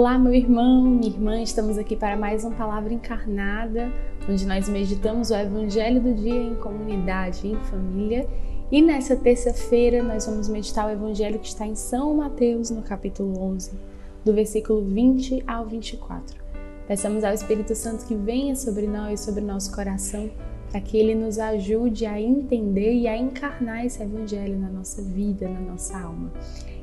Olá, meu irmão, minha irmã, estamos aqui para mais uma palavra encarnada, onde nós meditamos o Evangelho do dia em comunidade, em família. E nessa terça-feira nós vamos meditar o Evangelho que está em São Mateus, no capítulo 11, do versículo 20 ao 24. Peçamos ao Espírito Santo que venha sobre nós, sobre o nosso coração, para que ele nos ajude a entender e a encarnar esse Evangelho na nossa vida, na nossa alma.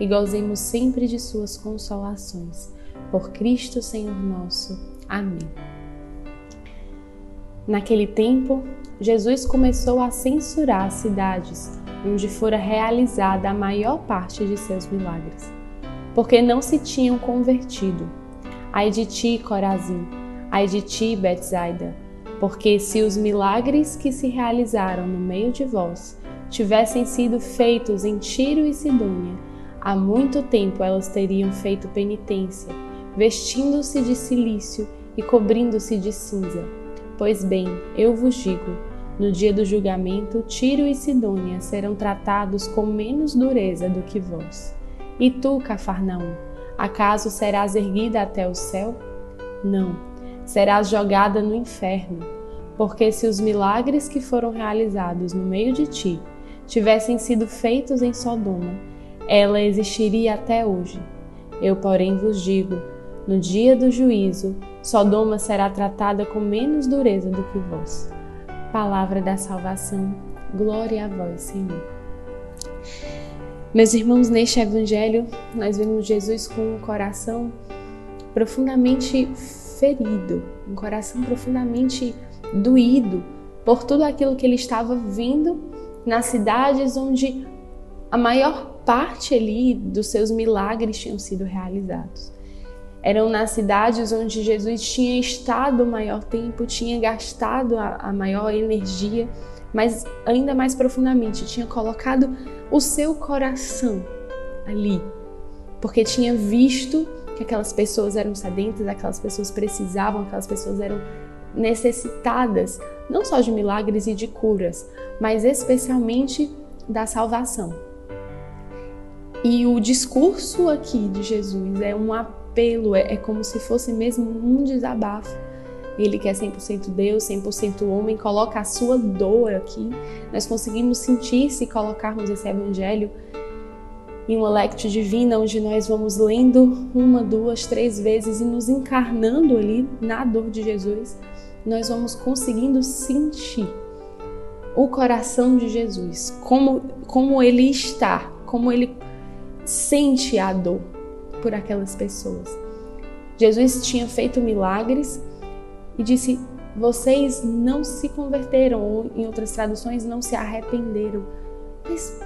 e gozemos sempre de Suas consolações. Por Cristo Senhor nosso. Amém. Naquele tempo, Jesus começou a censurar as cidades onde fora realizada a maior parte de seus milagres, porque não se tinham convertido. Ai de ti, Corazim, ai de ti, Betsaida, porque se os milagres que se realizaram no meio de vós tivessem sido feitos em Tiro e Sidônia, Há muito tempo elas teriam feito penitência, vestindo-se de silício e cobrindo-se de cinza. Pois bem, eu vos digo: no dia do julgamento, Tiro e Sidônia serão tratados com menos dureza do que vós. E tu, Cafarnaum, acaso serás erguida até o céu? Não, serás jogada no inferno. Porque se os milagres que foram realizados no meio de ti tivessem sido feitos em Sodoma, ela existiria até hoje. Eu, porém, vos digo: no dia do juízo, Sodoma será tratada com menos dureza do que vós. Palavra da salvação, glória a vós, Senhor. Meus irmãos, neste evangelho, nós vemos Jesus com um coração profundamente ferido, um coração profundamente doído por tudo aquilo que ele estava vindo nas cidades onde a maior parte ali dos seus milagres tinham sido realizados. Eram nas cidades onde Jesus tinha estado o maior tempo, tinha gastado a, a maior energia, mas ainda mais profundamente, tinha colocado o seu coração ali, porque tinha visto que aquelas pessoas eram sedentas, aquelas pessoas precisavam, aquelas pessoas eram necessitadas não só de milagres e de curas, mas especialmente da salvação. E o discurso aqui de Jesus é um apelo, é, é como se fosse mesmo um desabafo. Ele que é 100% Deus, 100% homem, coloca a sua dor aqui. Nós conseguimos sentir se colocarmos esse evangelho em uma lectio divina, onde nós vamos lendo uma, duas, três vezes e nos encarnando ali na dor de Jesus, nós vamos conseguindo sentir o coração de Jesus, como, como ele está, como ele sente a dor por aquelas pessoas. Jesus tinha feito milagres e disse: Vocês não se converteram, ou em outras traduções, não se arrependeram. Mas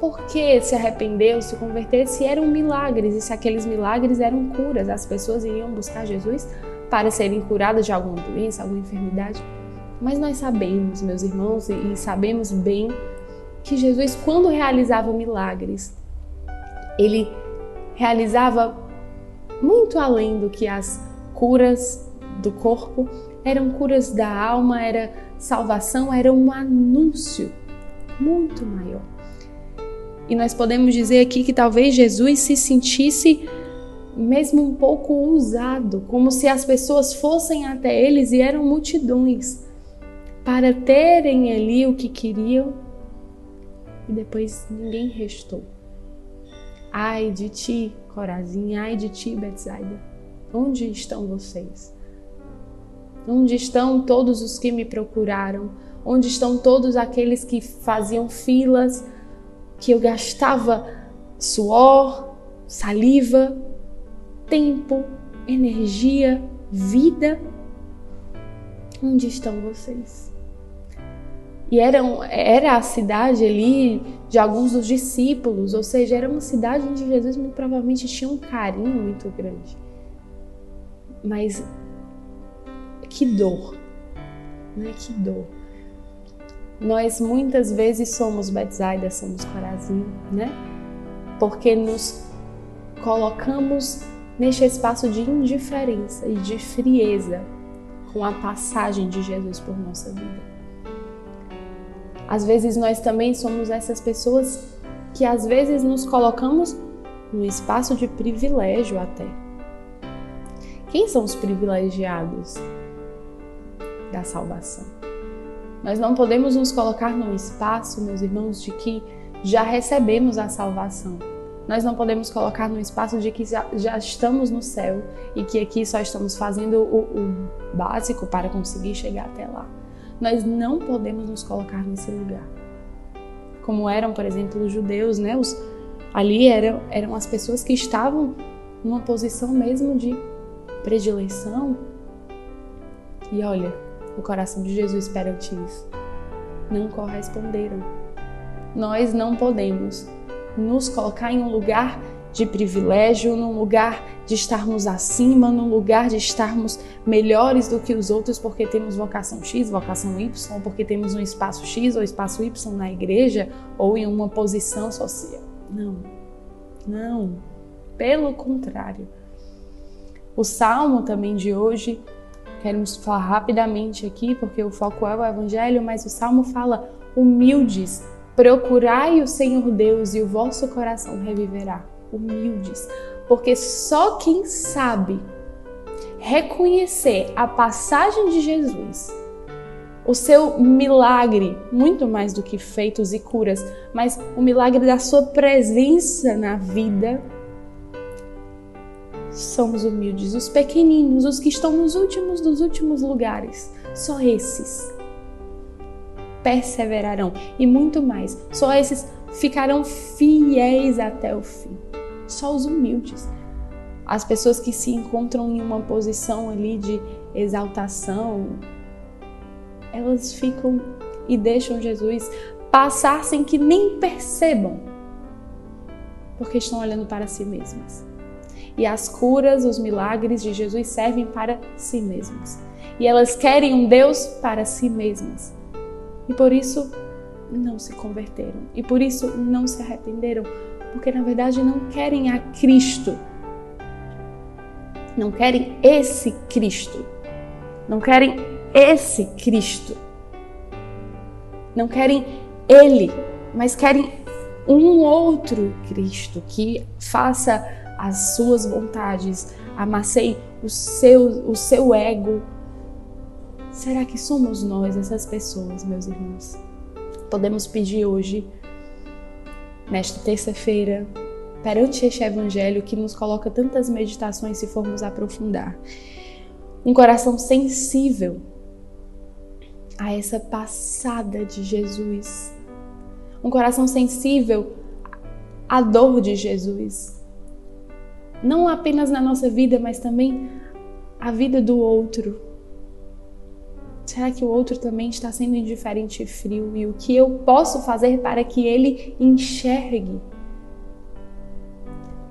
por que se arrependeu, se converter, se eram milagres e se aqueles milagres eram curas? As pessoas iriam buscar Jesus para serem curadas de alguma doença, alguma enfermidade. Mas nós sabemos, meus irmãos, e sabemos bem que Jesus, quando realizava milagres, ele realizava muito além do que as curas do corpo, eram curas da alma, era salvação, era um anúncio muito maior. E nós podemos dizer aqui que talvez Jesus se sentisse mesmo um pouco usado, como se as pessoas fossem até eles e eram multidões para terem ali o que queriam e depois ninguém restou. Ai de ti, Corazim, ai de ti, Betsaida. Onde estão vocês? Onde estão todos os que me procuraram? Onde estão todos aqueles que faziam filas, que eu gastava suor, saliva, tempo, energia, vida? Onde estão vocês? E era, a cidade ali de alguns dos discípulos, ou seja, era uma cidade onde Jesus muito provavelmente tinha um carinho muito grande. Mas Que dor. Né? Que dor. Nós muitas vezes somos Betsaida, somos Corazim, né? Porque nos colocamos neste espaço de indiferença e de frieza com a passagem de Jesus por nossa vida. Às vezes nós também somos essas pessoas que às vezes nos colocamos no espaço de privilégio até. Quem são os privilegiados da salvação? Nós não podemos nos colocar num espaço, meus irmãos, de que já recebemos a salvação. Nós não podemos colocar no espaço de que já, já, estamos no céu e que aqui só estamos fazendo o, o básico para conseguir chegar até lá. Nós não podemos nos colocar nesse lugar. Como eram, por exemplo, os judeus, né? Os, ali eram, eram as pessoas que estavam numa posição mesmo de predileção. E olha, o coração de Jesus perante isso. Não corresponderam. Nós não podemos nos colocar em um lugar de privilégio, num lugar de estarmos acima, num lugar de estarmos melhores do que os outros porque temos vocação X, vocação Y, porque temos um espaço X ou espaço Y na igreja ou em uma posição social. Não, não. Pelo contrário. O salmo também de hoje, queremos falar rapidamente aqui porque o foco é o evangelho, mas o salmo fala humildes, procurai o Senhor Deus e o vosso coração reviverá humildes, porque só quem sabe reconhecer a passagem de Jesus, o seu milagre, muito mais do que feitos e curas, mas o milagre da sua presença na vida, são os humildes, os pequeninos, os que estão nos últimos dos últimos lugares. Só esses perseverarão e muito mais. Só esses ficarão fiéis até o fim só os humildes. As pessoas que se encontram em uma posição ali de exaltação, elas ficam e deixam Jesus passar sem que nem percebam, porque estão olhando para si mesmas. E as curas, os milagres de Jesus servem para si mesmas. E elas querem um Deus para si mesmas. E por isso não se converteram. E por isso não se arrependeram, porque na verdade não querem a Cristo. Não querem esse Cristo. Não querem esse Cristo. Não querem Ele, mas querem um outro Cristo que faça as suas vontades, amassei o seu, o seu ego. Será que somos nós essas pessoas, meus irmãos? Podemos pedir hoje nesta terça-feira, perante este Evangelho que nos coloca tantas meditações se formos aprofundar. Um coração sensível a essa passada de Jesus. Um coração sensível à dor de Jesus. Não apenas na nossa vida, mas também a vida do outro Será que o outro também está sendo indiferente e frio? E o que eu posso fazer para que ele enxergue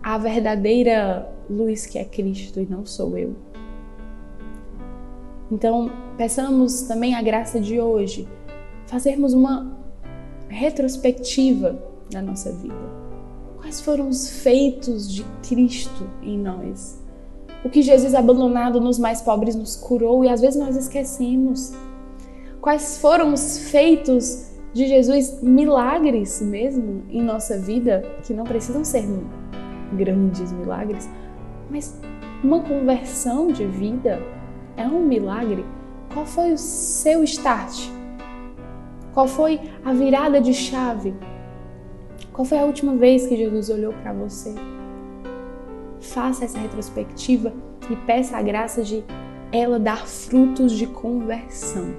a verdadeira luz que é Cristo e não sou eu? Então, peçamos também a graça de hoje, fazermos uma retrospectiva da nossa vida. Quais foram os feitos de Cristo em nós? O que Jesus abandonado nos mais pobres nos curou e às vezes nós esquecemos. Quais foram os feitos de Jesus, milagres mesmo em nossa vida, que não precisam ser grandes milagres, mas uma conversão de vida é um milagre. Qual foi o seu start? Qual foi a virada de chave? Qual foi a última vez que Jesus olhou para você? Faça essa retrospectiva e peça a graça de ela dar frutos de conversão.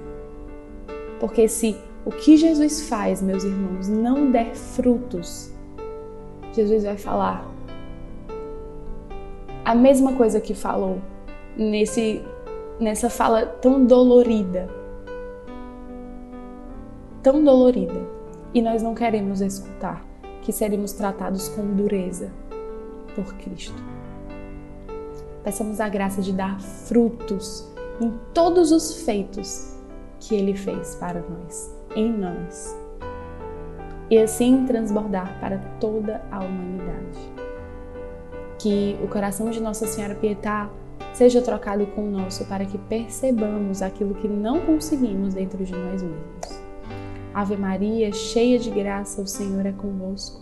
Porque se o que Jesus faz, meus irmãos, não der frutos, Jesus vai falar a mesma coisa que falou nesse nessa fala tão dolorida. Tão dolorida. E nós não queremos escutar que seremos tratados com dureza por Cristo. Peçamos a graça de dar frutos em todos os feitos que Ele fez para nós, em nós. E assim transbordar para toda a humanidade. Que o coração de Nossa Senhora Pietá seja trocado com o nosso para que percebamos aquilo que não conseguimos dentro de nós mesmos. Ave Maria, cheia de graça, o Senhor é convosco.